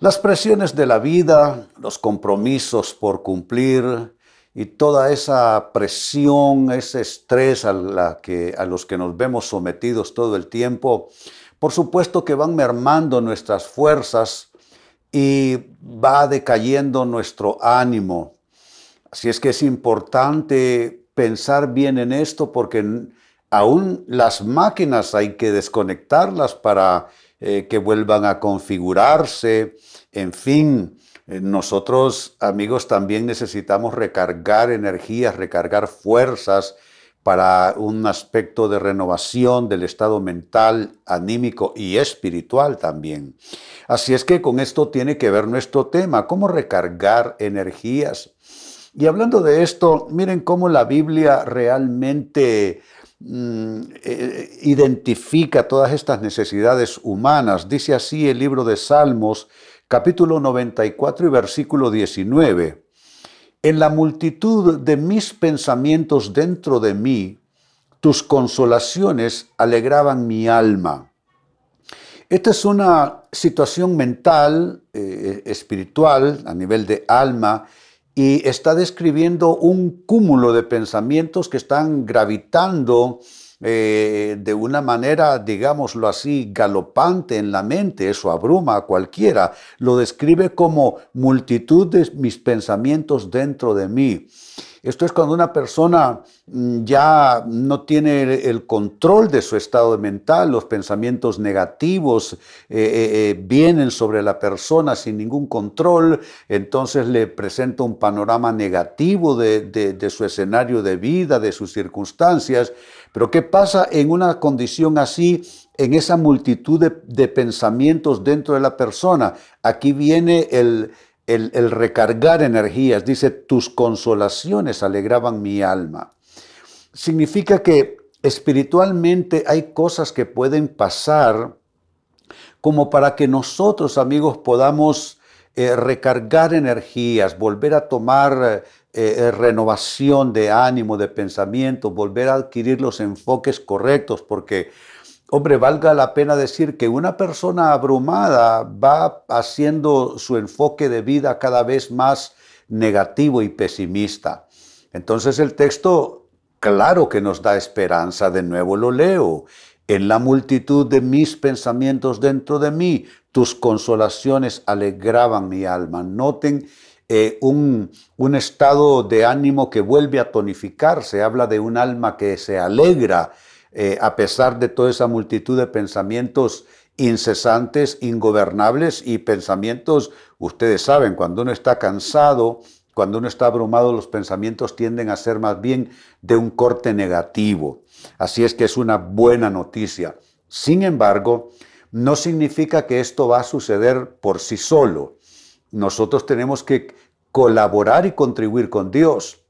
Las presiones de la vida, los compromisos por cumplir y toda esa presión, ese estrés a, los que nos vemos sometidos todo el tiempo, por supuesto que van mermando nuestras fuerzas y va decayendo nuestro ánimo. Así es que es importante pensar bien en esto porque aún las máquinas hay que desconectarlas para eh, que vuelvan a configurarse. En fin, eh, nosotros amigos también necesitamos recargar energías, recargar fuerzas para un aspecto de renovación del estado mental, anímico y espiritual también. Así es que con esto tiene que ver nuestro tema, cómo recargar energías. Y hablando de esto, miren cómo la Biblia realmente identifica todas estas necesidades humanas. Dice así el libro de Salmos, capítulo 94 y versículo 19. En la multitud de mis pensamientos dentro de mí, tus consolaciones alegraban mi alma. Esta es una situación mental, eh, espiritual, a nivel de alma, y está describiendo un cúmulo de pensamientos que están gravitando eh, de una manera, digámoslo así, galopante en la mente, eso abruma a cualquiera, lo describe como multitud de mis pensamientos dentro de mí. Esto es cuando una persona mm, ya no tiene el control de su estado mental, los pensamientos negativos eh, eh, eh, vienen sobre la persona sin ningún control, entonces le presenta un panorama negativo de, su escenario de vida, de sus circunstancias. Pero ¿qué pasa en una condición así, en esa multitud de pensamientos dentro de la persona? Aquí viene el, el, recargar energías. Dice, tus consolaciones alegraban mi alma. Significa que espiritualmente hay cosas que pueden pasar como para que nosotros, amigos, podamos eh, recargar energías, volver a tomar eh, eh, renovación de ánimo, de pensamiento, volver a adquirir los enfoques correctos, porque Hombre, valga la pena decir que una persona abrumada va haciendo su enfoque de vida cada vez más negativo y pesimista. Entonces el texto, claro que nos da esperanza, de nuevo lo leo. En la multitud de mis pensamientos dentro de mí, tus consolaciones alegraban mi alma. Noten eh, un, un estado de ánimo que vuelve a tonificarse, habla de un alma que se alegra eh, a pesar de toda esa multitud de pensamientos incesantes, ingobernables y pensamientos, ustedes saben, cuando uno está cansado, cuando uno está abrumado, los pensamientos tienden a ser más bien de un corte negativo. Así es que es una buena noticia. Sin embargo, no significa que esto va a suceder por sí solo. Nosotros tenemos que colaborar y contribuir con Dios.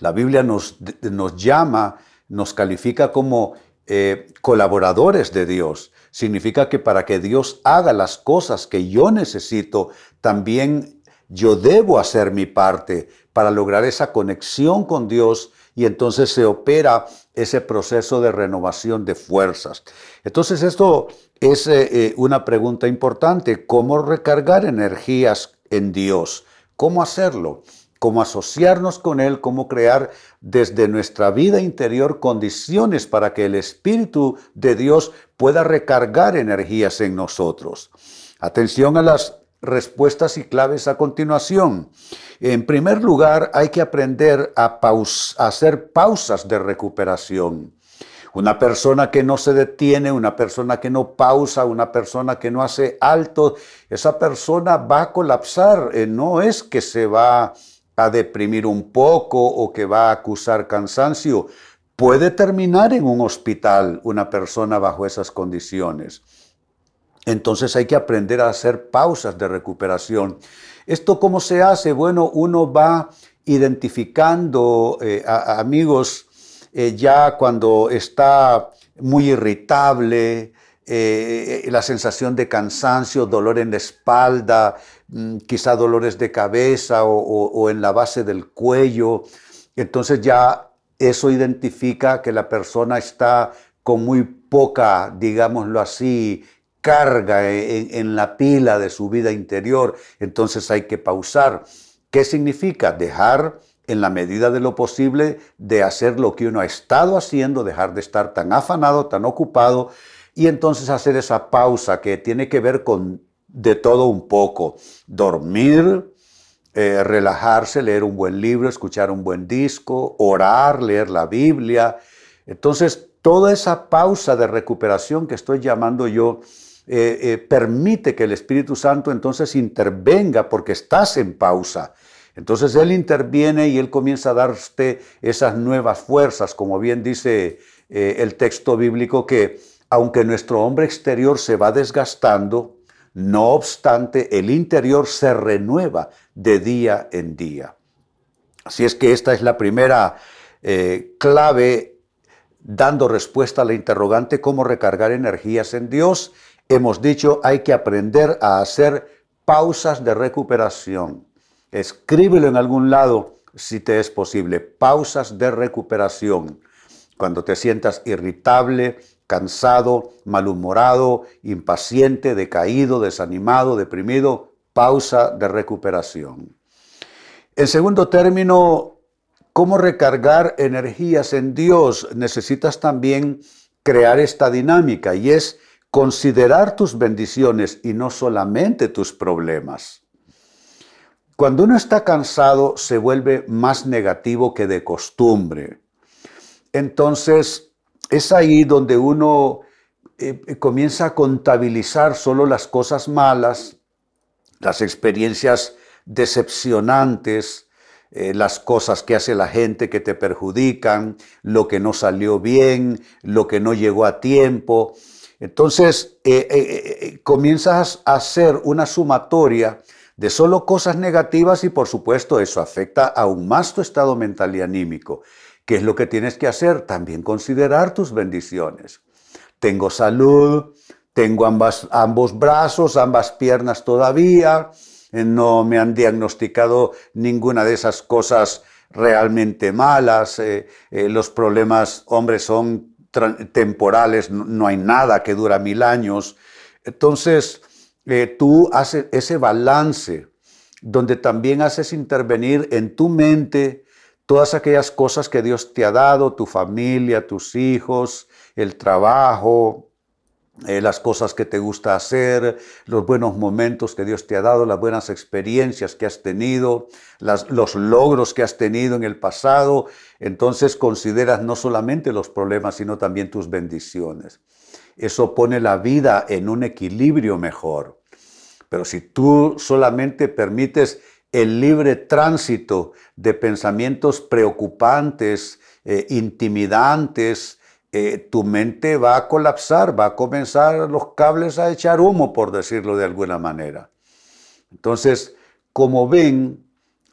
La Biblia nos, nos llama nos califica como eh, colaboradores de Dios. Significa que para que Dios haga las cosas que yo necesito, también yo debo hacer mi parte para lograr esa conexión con Dios y entonces se opera ese proceso de renovación de fuerzas. Entonces esto es eh, eh, una pregunta importante, ¿cómo recargar energías en Dios? ¿Cómo hacerlo? Cómo asociarnos con Él, cómo crear desde nuestra vida interior condiciones para que el Espíritu de Dios pueda recargar energías en nosotros. Atención a las respuestas y claves a continuación. En primer lugar, hay que aprender a, hacer pausas de recuperación. Una persona que no se detiene, una persona que no pausa, una persona que no hace alto, esa persona va a colapsar. Eh, no es que se va a deprimir un poco o que va a acusar cansancio. Puede terminar en un hospital una persona bajo esas condiciones. entonces hay que aprender a hacer pausas de recuperación. ¿Esto cómo se hace? Bueno, uno va identificando eh, amigos eh, ya cuando está muy irritable, eh, la sensación de cansancio, dolor en la espalda, quizá dolores de cabeza o en la base del cuello. Entonces ya eso identifica que la persona está con muy poca, digámoslo así, carga en, la pila de su vida interior, entonces hay que pausar. ¿Qué significa? Dejar en la medida de lo posible de hacer lo que uno ha estado haciendo, dejar de estar tan afanado, tan ocupado, y entonces hacer esa pausa que tiene que ver con de todo un poco. Dormir, eh, relajarse, leer un buen libro, escuchar un buen disco, orar, leer la Biblia. Entonces, toda esa pausa de recuperación que estoy llamando yo, eh, eh, permite que el Espíritu Santo entonces intervenga porque estás en pausa. Entonces Él interviene y Él comienza a darte esas nuevas fuerzas, como bien dice el texto bíblico, que aunque nuestro hombre exterior se va desgastando, no obstante, el interior se renueva de día en día. Así es que esta es la primera eh, clave dando respuesta a la interrogante cómo recargar energías en Dios. Hemos dicho hay que aprender a hacer pausas de recuperación. Escríbelo en algún lado si te es posible. Pausas de recuperación. Cuando te sientas irritable, cansado, malhumorado, impaciente, decaído, desanimado, deprimido, pausa de recuperación. En segundo término, ¿cómo recargar energías en Dios? Necesitas también crear esta dinámica y es considerar tus bendiciones y no solamente tus problemas. Cuando uno está cansado se vuelve más negativo que de costumbre. Entonces, es ahí donde uno eh, eh, comienza a contabilizar solo las cosas malas, las experiencias decepcionantes, eh, las cosas que hace la gente que te perjudican, lo que no salió bien, lo que no llegó a tiempo. Entonces comienzas a hacer una sumatoria de solo cosas negativas y por supuesto eso afecta aún más tu estado mental y anímico. ¿Qué es lo que tienes que hacer? También considerar tus bendiciones. Tengo salud, tengo ambos brazos, ambas piernas todavía, eh, no me han diagnosticado ninguna de esas cosas realmente malas, eh, eh, los problemas, hombre, son temporales, no hay nada que dura mil años. Entonces, tú haces ese balance donde también haces intervenir en tu mente todas aquellas cosas que Dios te ha dado, tu familia, tus hijos, el trabajo, eh, las cosas que te gusta hacer, los buenos momentos que Dios te ha dado, las buenas experiencias que has tenido, los logros que has tenido en el pasado. Entonces consideras no solamente los problemas, sino también tus bendiciones. Eso pone la vida en un equilibrio mejor. Pero si tú solamente permites el libre tránsito de pensamientos preocupantes, eh, intimidantes, eh, tu mente va a colapsar, va a comenzar los cables a echar humo, por decirlo de alguna manera. Entonces, como ven,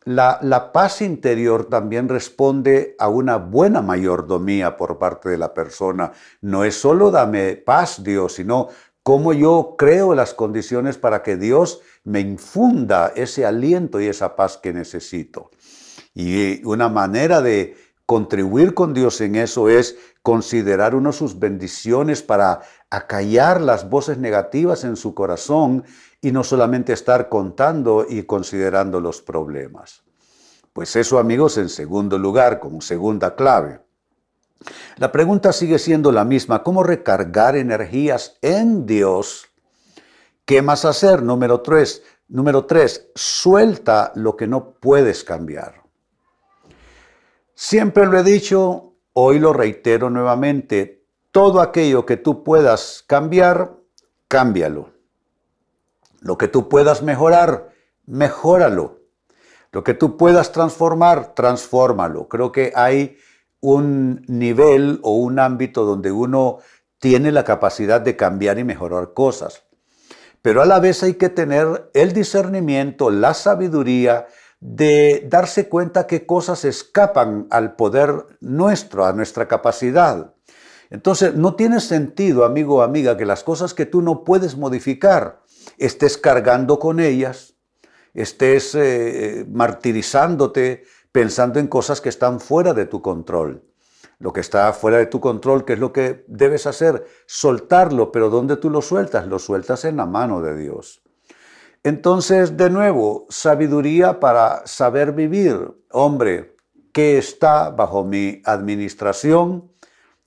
la, la, paz interior también responde a una buena mayordomía por parte de la persona. No es solo dame paz, Dios, sino cómo yo creo las condiciones para que Dios me infunda ese aliento y esa paz que necesito. Y una manera de contribuir con Dios en eso es considerar uno sus bendiciones para acallar las voces negativas en su corazón y no solamente estar contando y considerando los problemas. Pues eso amigos en segundo lugar, como segunda clave. La pregunta sigue siendo la misma, ¿cómo recargar energías en Dios? ¿Qué más hacer? Número tres, número tres, suelta lo que no puedes cambiar. Siempre lo he dicho, hoy lo reitero nuevamente, todo aquello que tú puedas cambiar, cámbialo. Lo que tú puedas mejorar, mejóralo. Lo que tú puedas transformar, transfórmalo. Creo que hay un nivel o un ámbito donde uno tiene la capacidad de cambiar y mejorar cosas. pero a la vez hay que tener el discernimiento, la sabiduría de darse cuenta que cosas escapan al poder nuestro, a nuestra capacidad. Entonces, no tiene sentido, amigo o amiga, que las cosas que tú no puedes modificar, estés cargando con ellas, estés eh, martirizándote pensando en cosas que están fuera de tu control. Lo que está fuera de tu control, ¿qué es lo que debes hacer? Soltarlo, pero ¿dónde tú lo sueltas? Lo sueltas en la mano de Dios. Entonces, de nuevo, sabiduría para saber vivir. Hombre, ¿qué está bajo mi administración,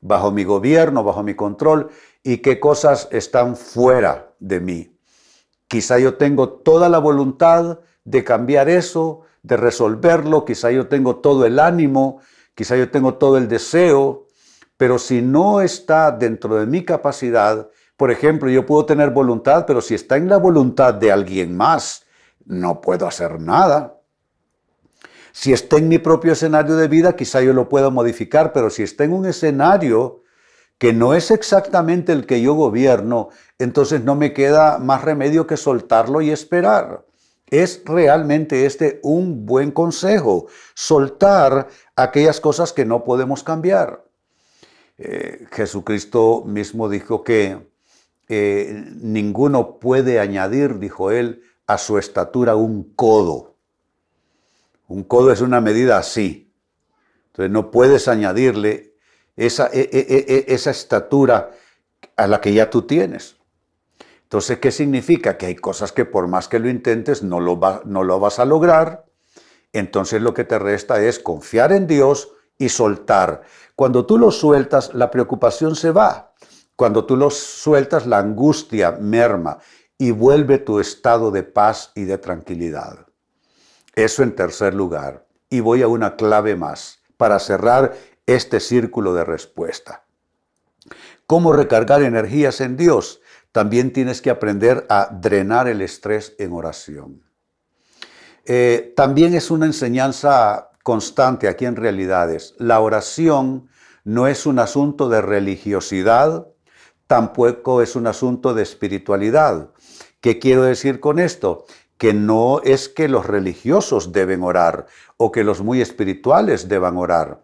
bajo mi gobierno, bajo mi control? ¿Y qué cosas están fuera de mí? Quizá yo tengo toda la voluntad de cambiar eso, de resolverlo, quizá yo tengo todo el ánimo, quizá yo tengo todo el deseo, pero si no está dentro de mi capacidad, por ejemplo, yo puedo tener voluntad, pero si está en la voluntad de alguien más, no puedo hacer nada. Si está en mi propio escenario de vida, quizá yo lo pueda modificar, pero si está en un escenario que no es exactamente el que yo gobierno, entonces no me queda más remedio que soltarlo y esperar. Es realmente este un buen consejo, soltar aquellas cosas que no podemos cambiar. Eh, Jesucristo mismo dijo que eh, ninguno puede añadir, dijo él, a su estatura un codo. Un codo es una medida así. Entonces no puedes añadirle esa, e, e, e, esa estatura a la que ya tú tienes. Entonces, ¿qué significa? Que hay cosas que por más que lo intentes no lo, no lo vas a lograr. Entonces lo que te resta es confiar en Dios y soltar. Cuando tú lo sueltas, la preocupación se va. Cuando tú lo sueltas, la angustia merma y vuelve tu estado de paz y de tranquilidad. Eso en tercer lugar. Y voy a una clave más para cerrar este círculo de respuesta. ¿Cómo recargar energías en Dios? También tienes que aprender a drenar el estrés en oración. Eh, también es una enseñanza constante aquí en realidades. La oración no es un asunto de religiosidad, tampoco es un asunto de espiritualidad. ¿Qué quiero decir con esto? Que no es que los religiosos deben orar o que los muy espirituales deban orar.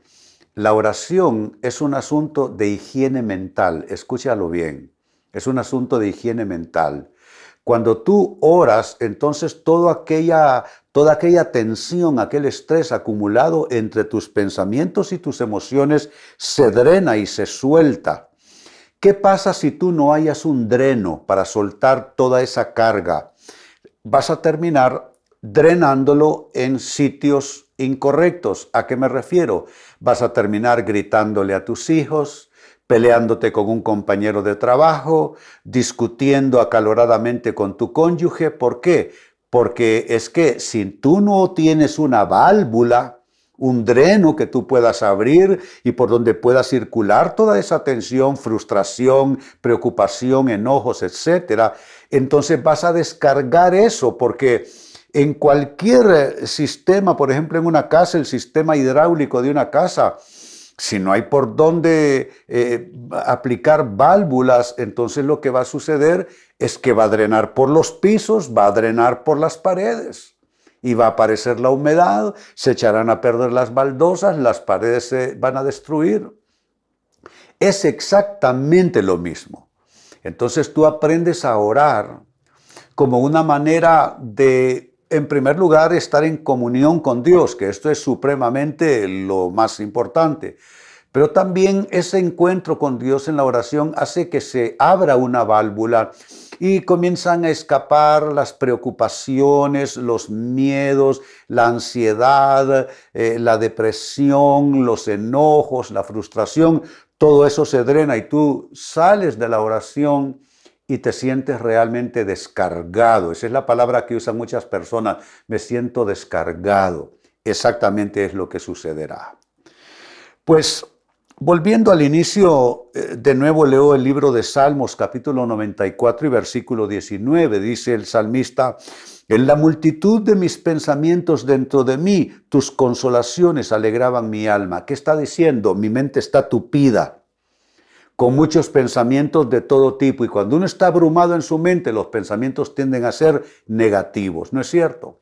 La oración es un asunto de higiene mental, escúchalo bien es un asunto de higiene mental. Cuando tú oras, entonces toda aquella, tensión, aquel estrés acumulado entre tus pensamientos y tus emociones se drena y se suelta. ¿Qué pasa si tú no hayas un dreno para soltar toda esa carga? Vas a terminar drenándolo en sitios incorrectos. ¿A qué me refiero? Vas a terminar gritándole a tus hijos, peleándote con un compañero de trabajo, discutiendo acaloradamente con tu cónyuge. ¿Por qué? Porque es que si tú no tienes una válvula, un dreno que tú puedas abrir y por donde pueda circular toda esa tensión, frustración, preocupación, enojos, etcétera, entonces vas a descargar eso porque en cualquier sistema, por ejemplo, en una casa, el sistema hidráulico de una casa, si no hay por dónde eh, aplicar válvulas, entonces lo que va a suceder es que va a drenar por los pisos, va a drenar por las paredes y va a aparecer la humedad, se echarán a perder las baldosas, las paredes se van a destruir. Es exactamente lo mismo. Entonces tú aprendes a orar como una manera de en primer lugar, estar en comunión con Dios, que esto es supremamente lo más importante. Pero también ese encuentro con Dios en la oración hace que se abra una válvula y comienzan a escapar las preocupaciones, los miedos, la ansiedad, eh, la depresión, los enojos, la frustración. Todo eso se drena y tú sales de la oración y te sientes realmente descargado. Esa es la palabra que usan muchas personas. Me siento descargado. Exactamente es lo que sucederá. Pues volviendo al inicio, eh, de nuevo leo el libro de Salmos capítulo 94 y versículo 19. Dice el salmista, en la multitud de mis pensamientos dentro de mí, tus consolaciones alegraban mi alma. ¿Qué está diciendo? Mi mente está tupida con muchos pensamientos de todo tipo. Y cuando uno está abrumado en su mente, los pensamientos tienden a ser negativos, ¿no es cierto?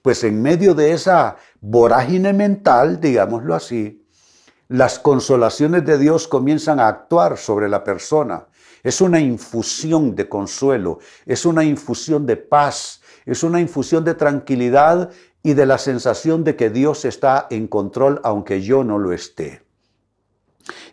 Pues en medio de esa vorágine mental, digámoslo así, las consolaciones de Dios comienzan a actuar sobre la persona. Es una infusión de consuelo, es una infusión de paz, es una infusión de tranquilidad y de la sensación de que Dios está en control aunque yo no lo esté.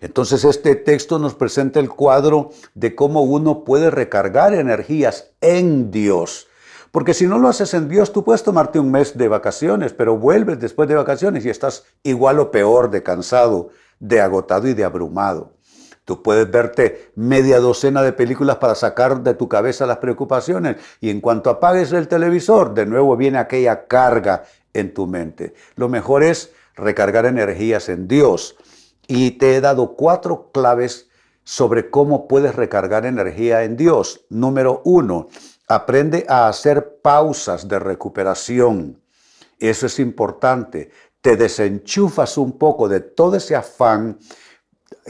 Entonces este texto nos presenta el cuadro de cómo uno puede recargar energías en Dios. Porque si no lo haces en Dios, tú puedes tomarte un mes de vacaciones, pero vuelves después de vacaciones y estás igual o peor de cansado, de agotado y de abrumado. Tú puedes verte media docena de películas para sacar de tu cabeza las preocupaciones y en cuanto apagues el televisor, de nuevo viene aquella carga en tu mente. Lo mejor es recargar energías en Dios. Y te he dado cuatro claves sobre cómo puedes recargar energía en Dios. Número uno, aprende a hacer pausas de recuperación. Eso es importante. Te desenchufas un poco de todo ese afán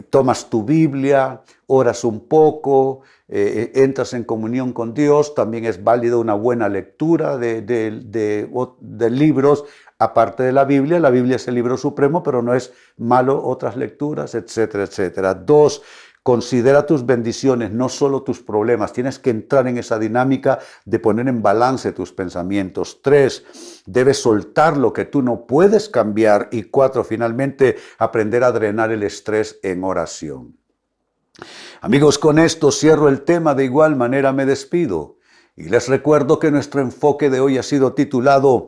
tomas tu Biblia, oras un poco, eh, eh, entras en comunión con Dios, también es válido una buena lectura de, libros, aparte de la Biblia, la Biblia es el libro supremo, pero no es malo otras lecturas, etcétera, etcétera. Dos, Considera tus bendiciones, no solo tus problemas. Tienes que entrar en esa dinámica de poner en balance tus pensamientos. Tres, debes soltar lo que tú no puedes cambiar. Y cuatro, finalmente, aprender a drenar el estrés en oración. Amigos, con esto cierro el tema. De igual manera me despido. Y les recuerdo que nuestro enfoque de hoy ha sido titulado